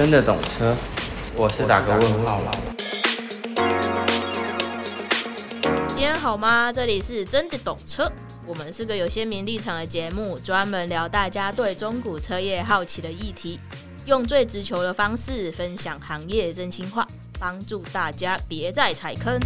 真的懂车，我是打个问号了。今天好吗？这里是真的懂车，我们是个有鲜明立场的节目，专门聊大家对中古车业好奇的议题，用最直球的方式分享行业真心话，帮助大家别再踩坑。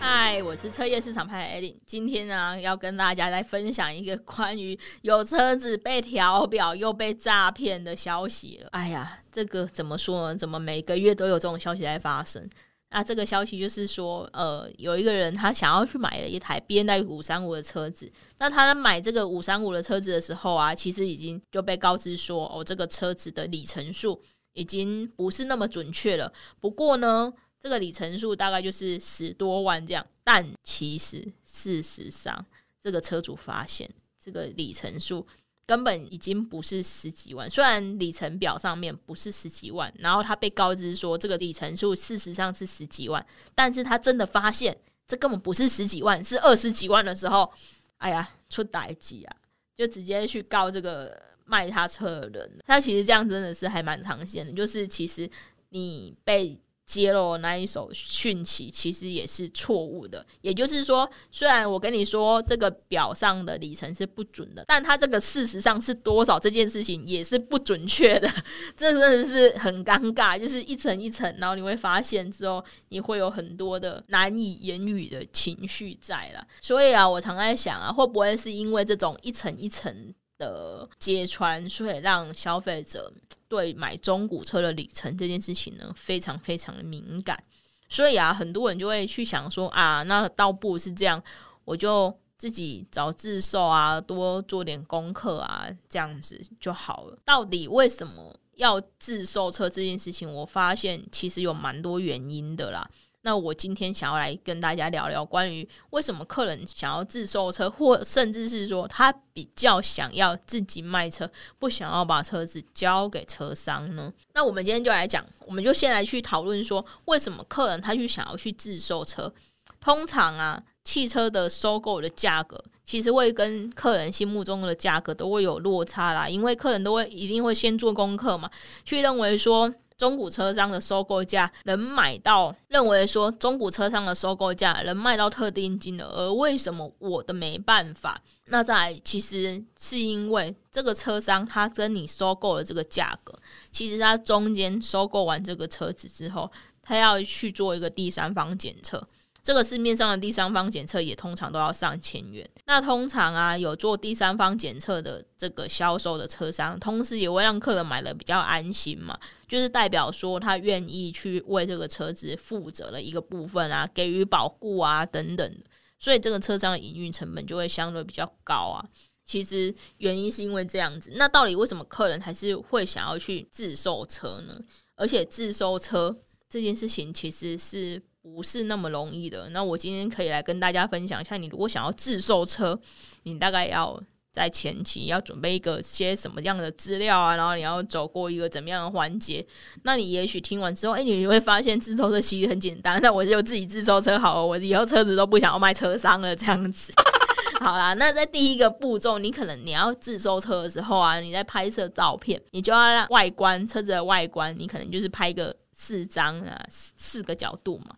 嗨，我是车业市场派的 Elin，今天呢要跟大家来分享一个关于有车子被调表又被诈骗的消息了。哎呀，这个怎么说呢？怎么每个月都有这种消息在发生？那这个消息就是说，呃，有一个人他想要去买了一台 BMW 五三五的车子，那他在买这个五三五的车子的时候啊，其实已经就被告知说，哦，这个车子的里程数已经不是那么准确了。不过呢，这个里程数大概就是十多万这样，但其实事实上，这个车主发现这个里程数根本已经不是十几万。虽然里程表上面不是十几万，然后他被告知说这个里程数事实上是十几万，但是他真的发现这根本不是十几万，是二十几万的时候，哎呀，出代志啊，就直接去告这个卖他车的人。他其实这样真的是还蛮常见的，就是其实你被。揭露那一手讯息，其实也是错误的。也就是说，虽然我跟你说这个表上的里程是不准的，但它这个事实上是多少这件事情也是不准确的。这真的是很尴尬，就是一层一层，然后你会发现之后，你会有很多的难以言语的情绪在了。所以啊，我常在想啊，会不会是因为这种一层一层的揭穿，所以让消费者对买中古车的里程这件事情呢，非常非常的敏感。所以啊，很多人就会去想说啊，那倒不是这样，我就自己找自售啊，多做点功课啊，这样子就好了。到底为什么要自售车这件事情？我发现其实有蛮多原因的啦。那我今天想要来跟大家聊聊关于为什么客人想要自售车，或甚至是说他比较想要自己卖车，不想要把车子交给车商呢？那我们今天就来讲，我们就先来去讨论说，为什么客人他去想要去自售车？通常啊，汽车的收购的价格其实会跟客人心目中的价格都会有落差啦，因为客人都会一定会先做功课嘛，去认为说。中古车商的收购价能买到，认为说中古车商的收购价能卖到特定金额，而为什么我的没办法？那在其实是因为这个车商他跟你收购了这个价格，其实他中间收购完这个车子之后，他要去做一个第三方检测。这个市面上的第三方检测也通常都要上千元。那通常啊，有做第三方检测的这个销售的车商，同时也会让客人买的比较安心嘛，就是代表说他愿意去为这个车子负责的一个部分啊，给予保护啊等等。所以这个车商的营运成本就会相对比较高啊。其实原因是因为这样子。那到底为什么客人还是会想要去自售车呢？而且自售车这件事情其实是。不是那么容易的。那我今天可以来跟大家分享一下，你如果想要自售车，你大概要在前期要准备一个些什么样的资料啊，然后你要走过一个怎么样的环节。那你也许听完之后，哎，你会发现自售车其实很简单。那我就自己自售车好了，我以后车子都不想要卖车商了，这样子。好啦，那在第一个步骤，你可能你要自售车的时候啊，你在拍摄照片，你就要让外观车子的外观，你可能就是拍个。四张啊，四个角度嘛，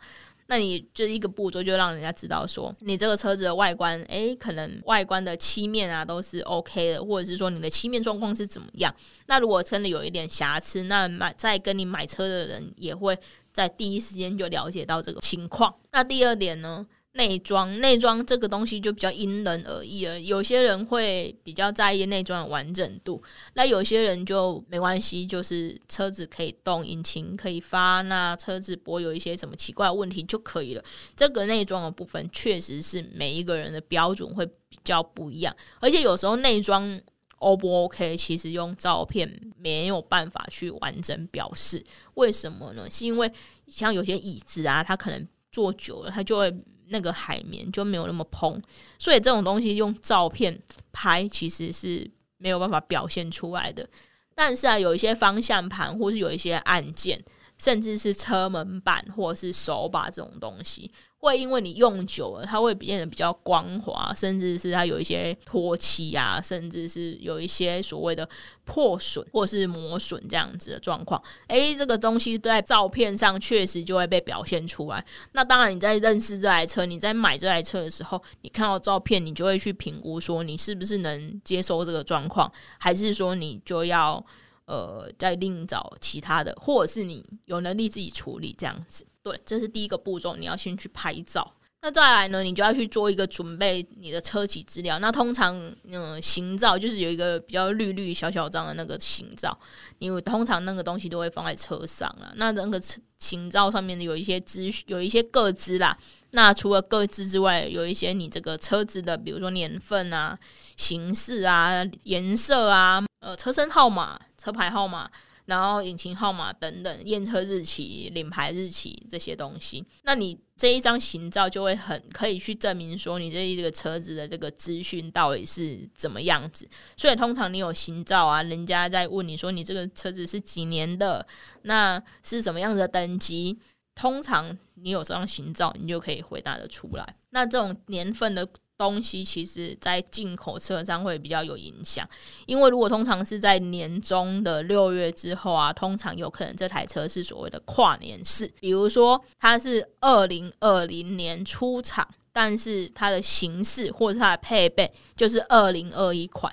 那你这一个步骤就让人家知道说，你这个车子的外观，诶，可能外观的漆面啊都是 OK 的，或者是说你的漆面状况是怎么样？那如果真的有一点瑕疵，那买在跟你买车的人也会在第一时间就了解到这个情况。那第二点呢？内装，内装这个东西就比较因人而异了。有些人会比较在意内装的完整度，那有些人就没关系，就是车子可以动，引擎可以发，那车子不会有一些什么奇怪的问题就可以了。这个内装的部分确实是每一个人的标准会比较不一样，而且有时候内装 O 不 OK，其实用照片没有办法去完整表示。为什么呢？是因为像有些椅子啊，它可能坐久了，它就会。那个海绵就没有那么蓬，所以这种东西用照片拍其实是没有办法表现出来的。但是啊，有一些方向盘或是有一些按键，甚至是车门板或是手把这种东西。会因为你用久了，它会变得比较光滑，甚至是它有一些脱漆啊，甚至是有一些所谓的破损或是磨损这样子的状况。诶，这个东西在照片上确实就会被表现出来。那当然，你在认识这台车，你在买这台车的时候，你看到照片，你就会去评估说你是不是能接受这个状况，还是说你就要呃再另找其他的，或者是你有能力自己处理这样子。对，这是第一个步骤，你要先去拍照。那再来呢，你就要去做一个准备，你的车籍资料。那通常，嗯，行照就是有一个比较绿绿小小张的那个行照，因为通常那个东西都会放在车上了。那那个车行照上面有一些资，有一些个资啦。那除了个资之外，有一些你这个车子的，比如说年份啊、形式啊、颜色啊、呃，车身号码、车牌号码。然后引擎号码等等，验车日期、领牌日期这些东西，那你这一张行照就会很可以去证明说你这一个车子的这个资讯到底是怎么样子。所以通常你有行照啊，人家在问你说你这个车子是几年的，那是什么样的等级？通常你有这张行照，你就可以回答得出来。那这种年份的。东西其实，在进口车上会比较有影响，因为如果通常是在年中的六月之后啊，通常有可能这台车是所谓的跨年式，比如说它是二零二零年出厂，但是它的形式或者它的配备就是二零二一款，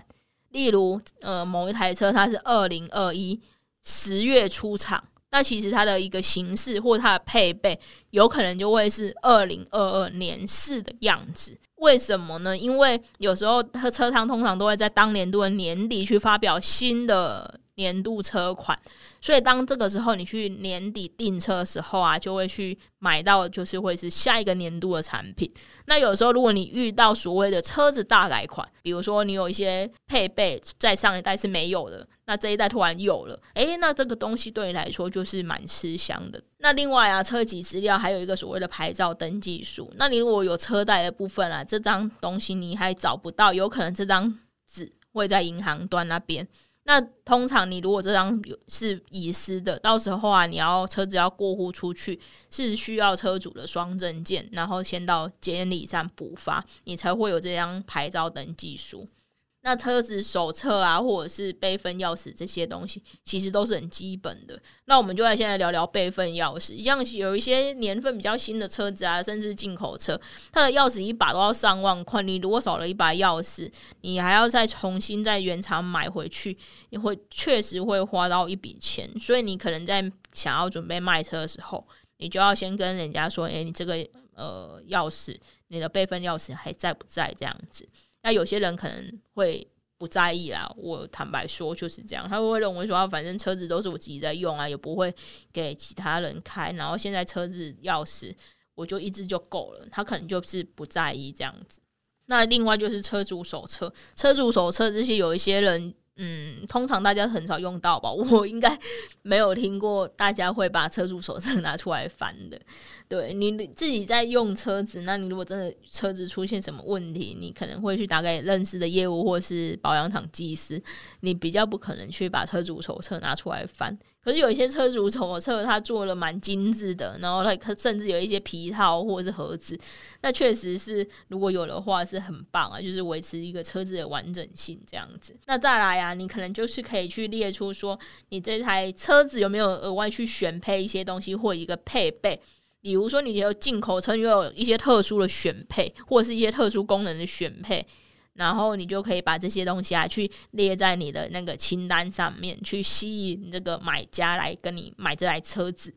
例如呃某一台车它是二零二一十月出厂。那其实它的一个形式或它的配备，有可能就会是二零二二年式的样子。为什么呢？因为有时候车车商通常都会在当年度的年底去发表新的年度车款，所以当这个时候你去年底订车的时候啊，就会去买到就是会是下一个年度的产品。那有时候，如果你遇到所谓的车子大改款，比如说你有一些配备在上一代是没有的，那这一代突然有了，诶，那这个东西对你来说就是蛮吃香的。那另外啊，车籍资料还有一个所谓的牌照登记书。那你如果有车贷的部分啊，这张东西你还找不到，有可能这张纸会在银行端那边。那通常你如果这张是遗失的，到时候啊，你要车子要过户出去，是需要车主的双证件，然后先到监理站补发，你才会有这张牌照登记书。那车子手册啊，或者是备份钥匙这些东西，其实都是很基本的。那我们就来现在聊聊备份钥匙。一样有一些年份比较新的车子啊，甚至进口车，它的钥匙一把都要上万块。你如果少了一把钥匙，你还要再重新在原厂买回去，你会确实会花到一笔钱。所以你可能在想要准备卖车的时候，你就要先跟人家说：“诶，你这个呃钥匙，你的备份钥匙还在不在？”这样子。那有些人可能会不在意啦，我坦白说就是这样，他会认为说啊，反正车子都是我自己在用啊，也不会给其他人开，然后现在车子钥匙我就一支就够了，他可能就是不在意这样子。那另外就是车主手册，车主手册这些有一些人。嗯，通常大家很少用到吧？我应该 没有听过大家会把车主手册 拿出来翻的。对，你自己在用车子，那你如果真的车子出现什么问题，你可能会去打给认识的业务或是保养厂技师，你比较不可能去把车主手册拿出来翻。可是有一些车主从我测，它做了蛮精致的，然后它甚至有一些皮套或者是盒子，那确实是如果有的话是很棒啊，就是维持一个车子的完整性这样子。那再来啊，你可能就是可以去列出说，你这台车子有没有额外去选配一些东西或一个配备，比如说你有进口车又有一些特殊的选配，或者是一些特殊功能的选配。然后你就可以把这些东西啊，去列在你的那个清单上面，去吸引这个买家来跟你买这台车子。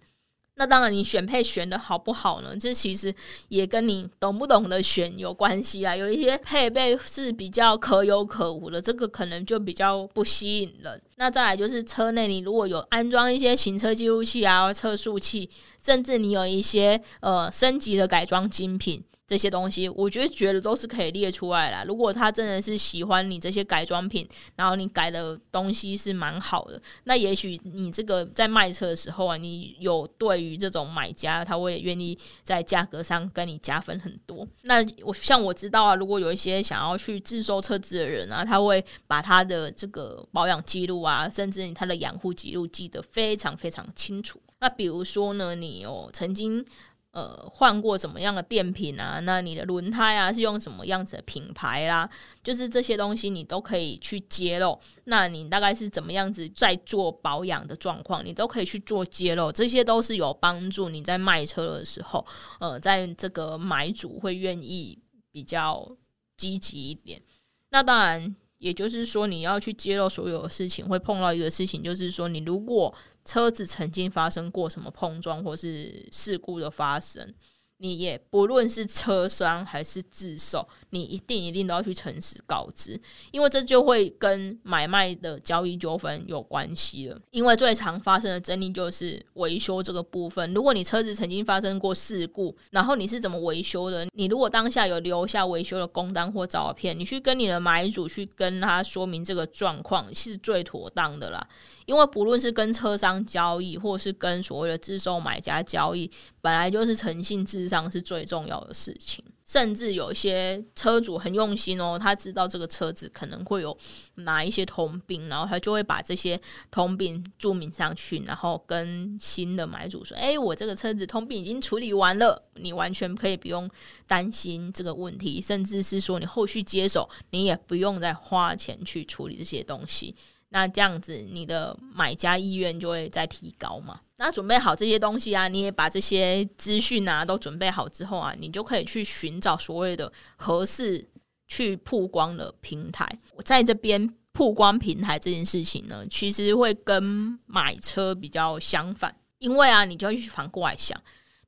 那当然，你选配选的好不好呢？这其实也跟你懂不懂得选有关系啊。有一些配备是比较可有可无的，这个可能就比较不吸引人。那再来就是车内，你如果有安装一些行车记录器啊、测速器，甚至你有一些呃升级的改装精品。这些东西，我觉得觉得都是可以列出来啦。如果他真的是喜欢你这些改装品，然后你改的东西是蛮好的，那也许你这个在卖车的时候啊，你有对于这种买家，他会愿意在价格上跟你加分很多。那我像我知道啊，如果有一些想要去自售车子的人啊，他会把他的这个保养记录啊，甚至他的养护记录记得非常非常清楚。那比如说呢，你有曾经。呃，换过什么样的电瓶啊？那你的轮胎啊是用什么样子的品牌啦？就是这些东西你都可以去揭露。那你大概是怎么样子在做保养的状况，你都可以去做揭露。这些都是有帮助你在卖车的时候，呃，在这个买主会愿意比较积极一点。那当然，也就是说你要去揭露所有的事情，会碰到一个事情，就是说你如果。车子曾经发生过什么碰撞或是事故的发生，你也不论是车伤还是自首，你一定一定都要去诚实告知，因为这就会跟买卖的交易纠纷有关系了。因为最常发生的争议就是维修这个部分。如果你车子曾经发生过事故，然后你是怎么维修的？你如果当下有留下维修的工单或照片，你去跟你的买主去跟他说明这个状况，是最妥当的啦。因为不论是跟车商交易，或是跟所谓的自售买家交易，本来就是诚信至上是最重要的事情。甚至有些车主很用心哦，他知道这个车子可能会有哪一些通病，然后他就会把这些通病注明上去，然后跟新的买主说：“哎，我这个车子通病已经处理完了，你完全可以不用担心这个问题，甚至是说你后续接手，你也不用再花钱去处理这些东西。”那这样子，你的买家意愿就会再提高嘛。那准备好这些东西啊，你也把这些资讯啊都准备好之后啊，你就可以去寻找所谓的合适去曝光的平台。我在这边曝光平台这件事情呢，其实会跟买车比较相反，因为啊，你就要去反过来想。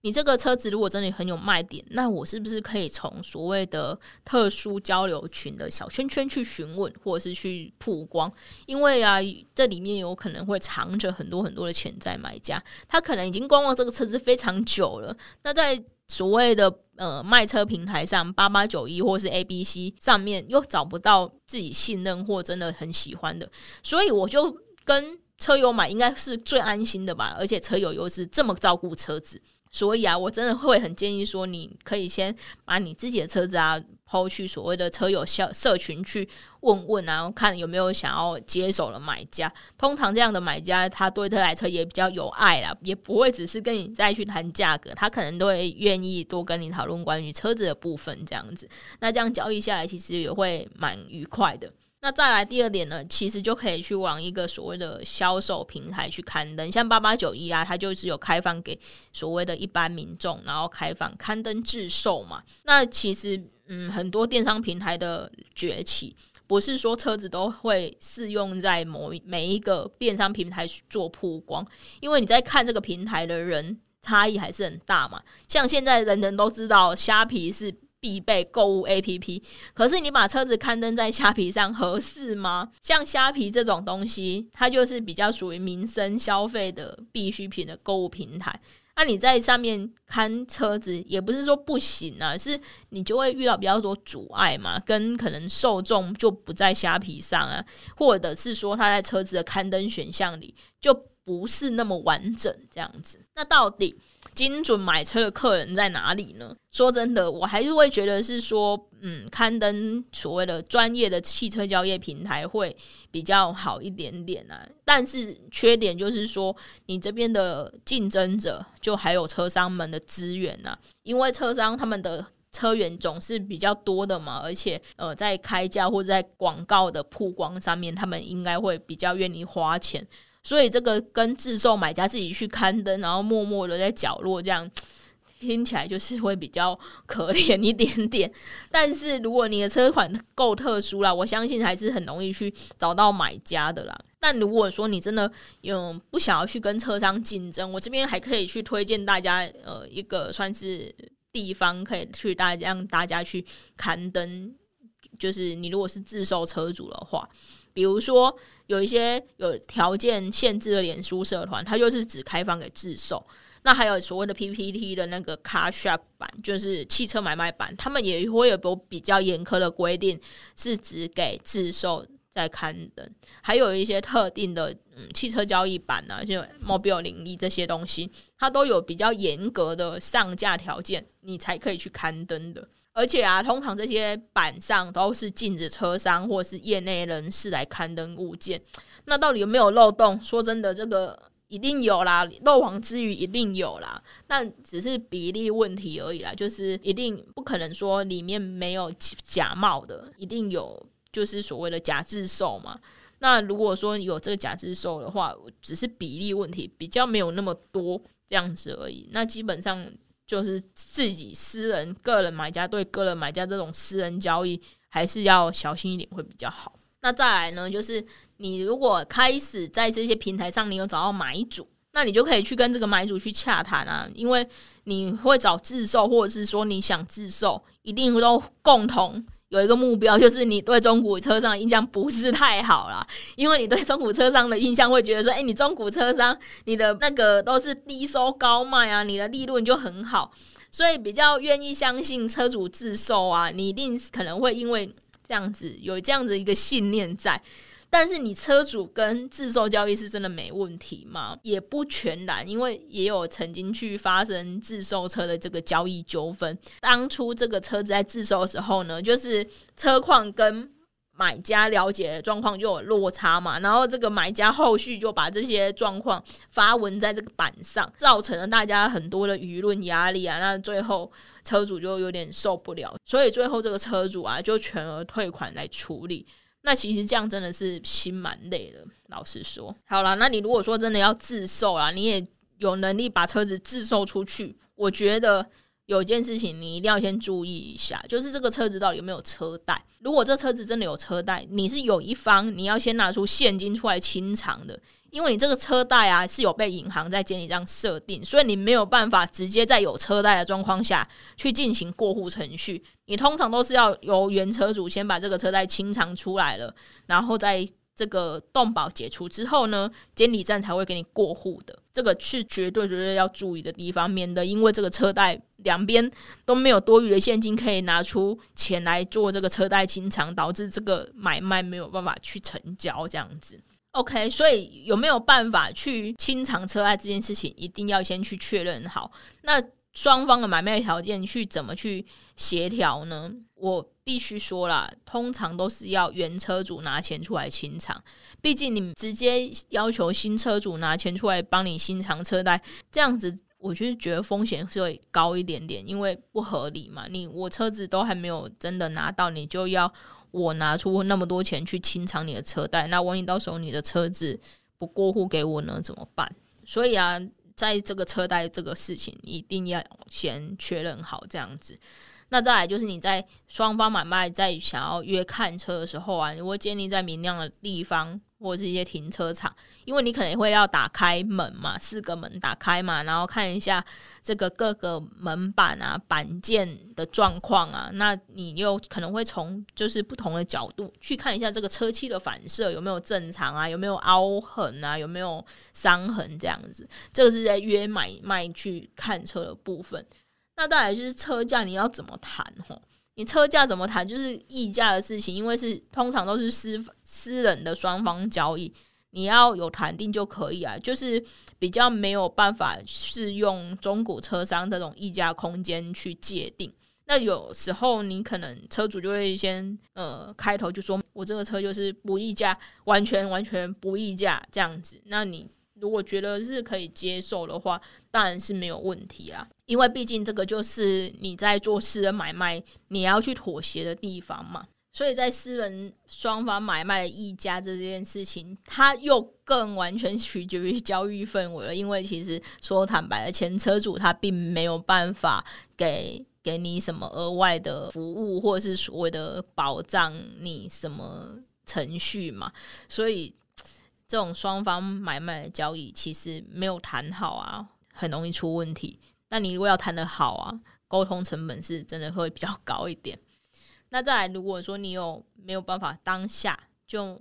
你这个车子如果真的很有卖点，那我是不是可以从所谓的特殊交流群的小圈圈去询问，或者是去曝光？因为啊，这里面有可能会藏着很多很多的潜在买家，他可能已经观望这个车子非常久了。那在所谓的呃卖车平台上，八八九一或是 ABC 上面又找不到自己信任或真的很喜欢的，所以我就跟车友买应该是最安心的吧，而且车友又是这么照顾车子。所以啊，我真的会很建议说，你可以先把你自己的车子啊抛去所谓的车友社社群去问问啊，看有没有想要接手的买家。通常这样的买家，他对这台车也比较有爱啦，也不会只是跟你再去谈价格，他可能都会愿意多跟你讨论关于车子的部分这样子。那这样交易下来，其实也会蛮愉快的。那再来第二点呢，其实就可以去往一个所谓的销售平台去刊登，像八八九一啊，它就是有开放给所谓的一般民众，然后开放刊登自售嘛。那其实，嗯，很多电商平台的崛起，不是说车子都会适用在某每一个电商平台做曝光，因为你在看这个平台的人差异还是很大嘛。像现在人人都知道虾皮是。必备购物 APP，可是你把车子刊登在虾皮上合适吗？像虾皮这种东西，它就是比较属于民生消费的必需品的购物平台。那你在上面看车子，也不是说不行啊，是你就会遇到比较多阻碍嘛，跟可能受众就不在虾皮上啊，或者是说他在车子的刊登选项里就不是那么完整这样子。那到底精准买车的客人在哪里呢？说真的，我还是会觉得是说，嗯，刊登所谓的专业的汽车交易平台会比较好一点点啊。但是缺点就是说，你这边的竞争者就还有车商们的资源啊，因为车商他们的车源总是比较多的嘛，而且呃，在开价或者在广告的曝光上面，他们应该会比较愿意花钱。所以这个跟自售买家自己去刊登，然后默默的在角落这样听起来就是会比较可怜一点点。但是如果你的车款够特殊啦，我相信还是很容易去找到买家的啦。但如果说你真的有不想要去跟车商竞争，我这边还可以去推荐大家呃一个算是地方可以去大家让大家去刊登，就是你如果是自售车主的话。比如说，有一些有条件限制的脸书社团，它就是只开放给自售。那还有所谓的 PPT 的那个 Car Shop 版，就是汽车买卖版，他们也会有比较严苛的规定，是只给自售在刊登，还有一些特定的嗯汽车交易版啊，就 Mobile 零一这些东西，它都有比较严格的上架条件，你才可以去刊登的。而且啊，通常这些板上都是禁止车商或是业内人士来刊登物件。那到底有没有漏洞？说真的，这个一定有啦，漏网之鱼一定有啦。那只是比例问题而已啦，就是一定不可能说里面没有假冒的，一定有，就是所谓的假自售嘛。那如果说有这个假自售的话，只是比例问题，比较没有那么多这样子而已。那基本上。就是自己私人、个人买家对个人买家这种私人交易，还是要小心一点会比较好。那再来呢，就是你如果开始在这些平台上，你有找到买主，那你就可以去跟这个买主去洽谈啊，因为你会找自售，或者是说你想自售，一定都共同。有一个目标，就是你对中古车商的印象不是太好啦，因为你对中古车商的印象会觉得说，诶，你中古车商，你的那个都是低收高卖啊，你的利润就很好，所以比较愿意相信车主自售啊，你一定可能会因为这样子有这样子一个信念在。但是你车主跟自售交易是真的没问题吗？也不全然，因为也有曾经去发生自售车的这个交易纠纷。当初这个车子在自售的时候呢，就是车况跟买家了解的状况就有落差嘛，然后这个买家后续就把这些状况发文在这个板上，造成了大家很多的舆论压力啊。那最后车主就有点受不了，所以最后这个车主啊就全额退款来处理。那其实这样真的是心蛮累的，老实说。好了，那你如果说真的要自售啊，你也有能力把车子自售出去，我觉得有一件事情你一定要先注意一下，就是这个车子到底有没有车贷。如果这车子真的有车贷，你是有一方你要先拿出现金出来清偿的。因为你这个车贷啊是有被银行在监理上设定，所以你没有办法直接在有车贷的状况下去进行过户程序。你通常都是要由原车主先把这个车贷清偿出来了，然后再这个动保解除之后呢，监理站才会给你过户的。这个是绝对绝对要注意的地方，免得因为这个车贷两边都没有多余的现金可以拿出钱来做这个车贷清偿，导致这个买卖没有办法去成交这样子。OK，所以有没有办法去清偿车贷这件事情，一定要先去确认好。那双方的买卖条件去怎么去协调呢？我必须说啦，通常都是要原车主拿钱出来清偿。毕竟你直接要求新车主拿钱出来帮你清偿车贷，这样子我就是觉得风险是会高一点点，因为不合理嘛。你我车子都还没有真的拿到，你就要。我拿出那么多钱去清偿你的车贷，那万一到时候你的车子不过户给我呢？怎么办？所以啊，在这个车贷这个事情，一定要先确认好这样子。那再来就是你在双方买卖在想要约看车的时候啊，如果建立在明亮的地方。或者是一些停车场，因为你可能会要打开门嘛，四个门打开嘛，然后看一下这个各个门板啊、板件的状况啊，那你又可能会从就是不同的角度去看一下这个车漆的反射有没有正常啊，有没有凹痕啊，有没有伤痕这样子。这个是在约买卖去看车的部分。那再来就是车价，你要怎么谈吼？你车价怎么谈，就是议价的事情，因为是通常都是私私人的双方交易，你要有谈定就可以啊，就是比较没有办法是用中古车商这种议价空间去界定。那有时候你可能车主就会先呃开头就说，我这个车就是不议价，完全完全不议价这样子，那你。如果觉得是可以接受的话，当然是没有问题啦。因为毕竟这个就是你在做私人买卖，你要去妥协的地方嘛。所以在私人双方买卖的议价这件事情，它又更完全取决于交易氛围了。因为其实说坦白的，前车主他并没有办法给给你什么额外的服务，或者是所谓的保障你什么程序嘛，所以。这种双方买卖的交易其实没有谈好啊，很容易出问题。那你如果要谈得好啊，沟通成本是真的会比较高一点。那再来，如果说你有没有办法当下就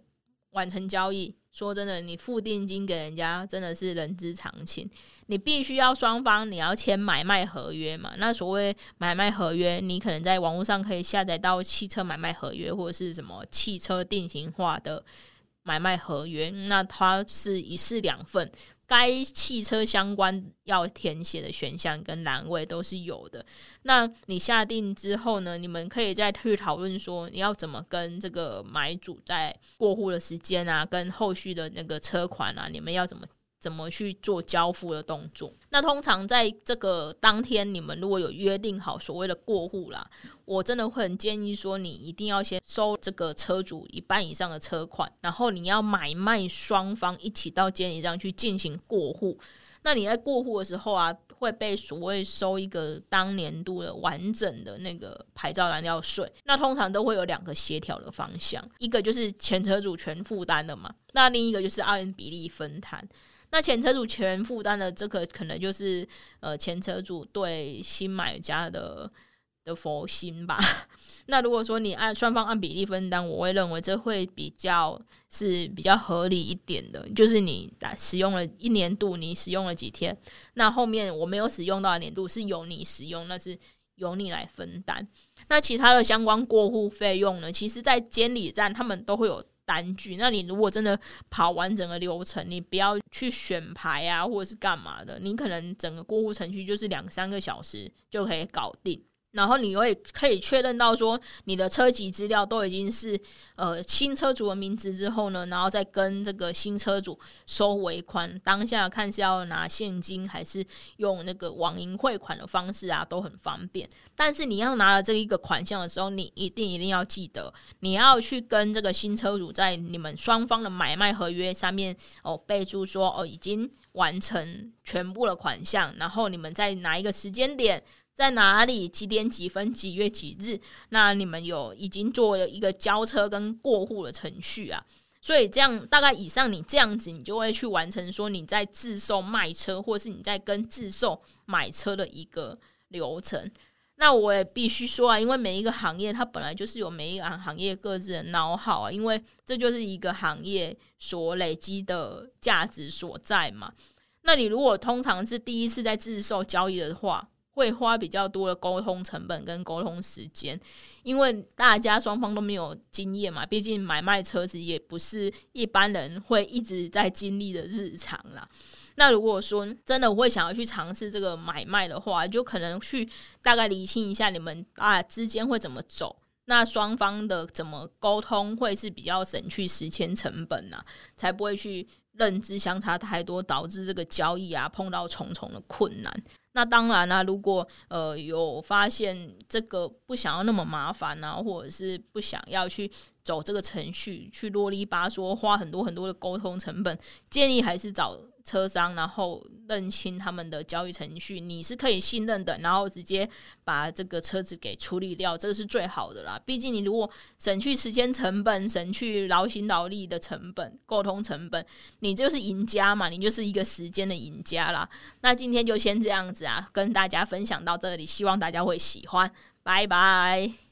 完成交易，说真的，你付定金给人家真的是人之常情。你必须要双方你要签买卖合约嘛？那所谓买卖合约，你可能在网络上可以下载到汽车买卖合约或者是什么汽车定型化的买卖合约，那它是一式两份。该汽车相关要填写的选项跟栏位都是有的。那你下定之后呢？你们可以再去讨论说，你要怎么跟这个买主在过户的时间啊，跟后续的那个车款啊，你们要怎么？怎么去做交付的动作？那通常在这个当天，你们如果有约定好所谓的过户啦，我真的会很建议说，你一定要先收这个车主一半以上的车款，然后你要买卖双方一起到监理站去进行过户。那你在过户的时候啊，会被所谓收一个当年度的完整的那个牌照燃料税。那通常都会有两个协调的方向，一个就是前车主全负担的嘛，那另一个就是按比例分摊。那前车主全负担的这个可能就是呃前车主对新买家的的佛心吧。那如果说你按双方按比例分担，我会认为这会比较是比较合理一点的。就是你使用了一年度，你使用了几天，那后面我没有使用到的年度是由你使用，那是由你来分担。那其他的相关过户费用呢？其实，在监理站他们都会有。单据，那你如果真的跑完整个流程，你不要去选牌啊，或者是干嘛的，你可能整个过户程序就是两三个小时就可以搞定。然后你会可以确认到说你的车籍资料都已经是呃新车主的名字之后呢，然后再跟这个新车主收尾款，当下看是要拿现金还是用那个网银汇款的方式啊，都很方便。但是你要拿了这一个款项的时候，你一定一定要记得，你要去跟这个新车主在你们双方的买卖合约上面哦备注说哦已经完成全部的款项，然后你们在哪一个时间点。在哪里？几点几分？几月几日？那你们有已经做了一个交车跟过户的程序啊？所以这样大概以上，你这样子，你就会去完成说你在自售卖车，或是你在跟自售买车的一个流程。那我也必须说啊，因为每一个行业它本来就是有每一个行业各自的孬好啊，因为这就是一个行业所累积的价值所在嘛。那你如果通常是第一次在自售交易的话，会花比较多的沟通成本跟沟通时间，因为大家双方都没有经验嘛，毕竟买卖车子也不是一般人会一直在经历的日常啦。那如果说真的会想要去尝试这个买卖的话，就可能去大概厘清一下你们啊之间会怎么走，那双方的怎么沟通会是比较省去时间成本呢，才不会去认知相差太多，导致这个交易啊碰到重重的困难。那当然啦、啊，如果呃有发现这个不想要那么麻烦啊，或者是不想要去走这个程序，去啰里吧嗦花很多很多的沟通成本，建议还是找。车商，然后认清他们的交易程序，你是可以信任的，然后直接把这个车子给处理掉，这个是最好的啦。毕竟你如果省去时间成本，省去劳心劳力的成本、沟通成本，你就是赢家嘛，你就是一个时间的赢家啦。那今天就先这样子啊，跟大家分享到这里，希望大家会喜欢，拜拜。